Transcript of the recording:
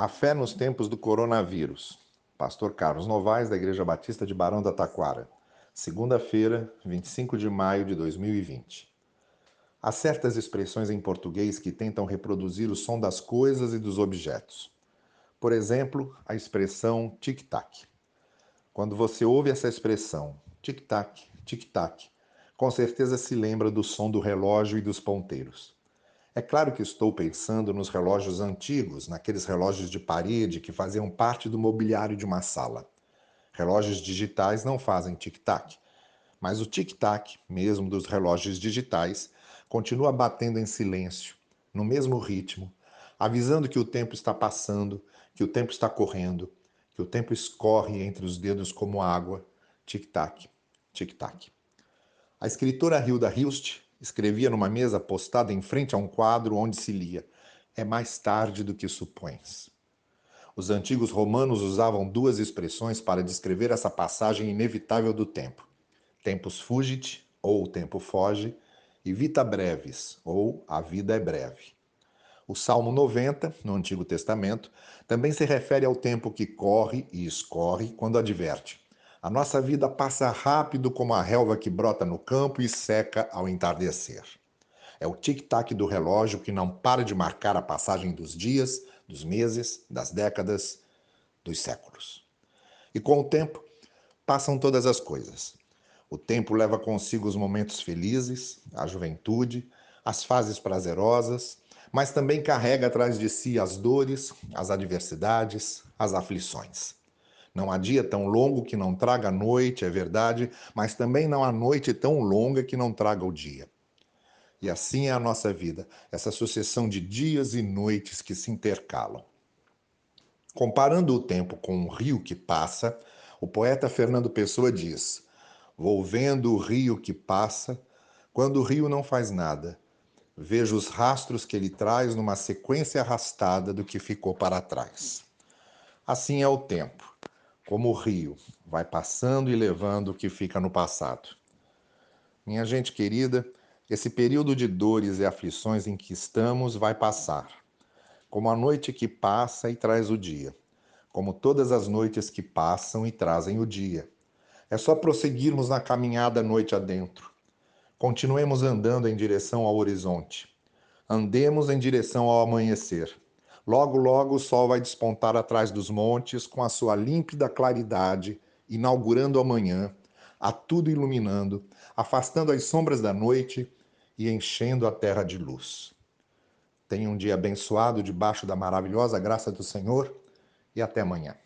A fé nos tempos do coronavírus. Pastor Carlos Novaes, da Igreja Batista de Barão da Taquara. Segunda-feira, 25 de maio de 2020. Há certas expressões em português que tentam reproduzir o som das coisas e dos objetos. Por exemplo, a expressão tic-tac. Quando você ouve essa expressão, tic-tac, tic-tac, com certeza se lembra do som do relógio e dos ponteiros. É claro que estou pensando nos relógios antigos, naqueles relógios de parede que faziam parte do mobiliário de uma sala. Relógios digitais não fazem tic-tac, mas o tic-tac, mesmo dos relógios digitais, continua batendo em silêncio, no mesmo ritmo, avisando que o tempo está passando, que o tempo está correndo, que o tempo escorre entre os dedos como água. Tic-tac, tic-tac. A escritora Hilda Hilst Escrevia numa mesa postada em frente a um quadro onde se lia: É mais tarde do que supões. Os antigos romanos usavam duas expressões para descrever essa passagem inevitável do tempo: tempus fugit, ou o tempo foge, e vita brevis, ou a vida é breve. O Salmo 90, no Antigo Testamento, também se refere ao tempo que corre e escorre quando adverte: a nossa vida passa rápido como a relva que brota no campo e seca ao entardecer. É o tic-tac do relógio que não para de marcar a passagem dos dias, dos meses, das décadas, dos séculos. E com o tempo, passam todas as coisas. O tempo leva consigo os momentos felizes, a juventude, as fases prazerosas, mas também carrega atrás de si as dores, as adversidades, as aflições. Não há dia tão longo que não traga noite, é verdade, mas também não há noite tão longa que não traga o dia. E assim é a nossa vida, essa sucessão de dias e noites que se intercalam. Comparando o tempo com um rio que passa, o poeta Fernando Pessoa diz: Vou vendo o rio que passa, quando o rio não faz nada. Vejo os rastros que ele traz numa sequência arrastada do que ficou para trás. Assim é o tempo como o rio, vai passando e levando o que fica no passado. Minha gente querida, esse período de dores e aflições em que estamos vai passar, como a noite que passa e traz o dia, como todas as noites que passam e trazem o dia. É só prosseguirmos na caminhada noite adentro. Continuemos andando em direção ao horizonte. Andemos em direção ao amanhecer. Logo, logo o sol vai despontar atrás dos montes com a sua límpida claridade, inaugurando a manhã, a tudo iluminando, afastando as sombras da noite e enchendo a terra de luz. Tenha um dia abençoado debaixo da maravilhosa graça do Senhor e até amanhã.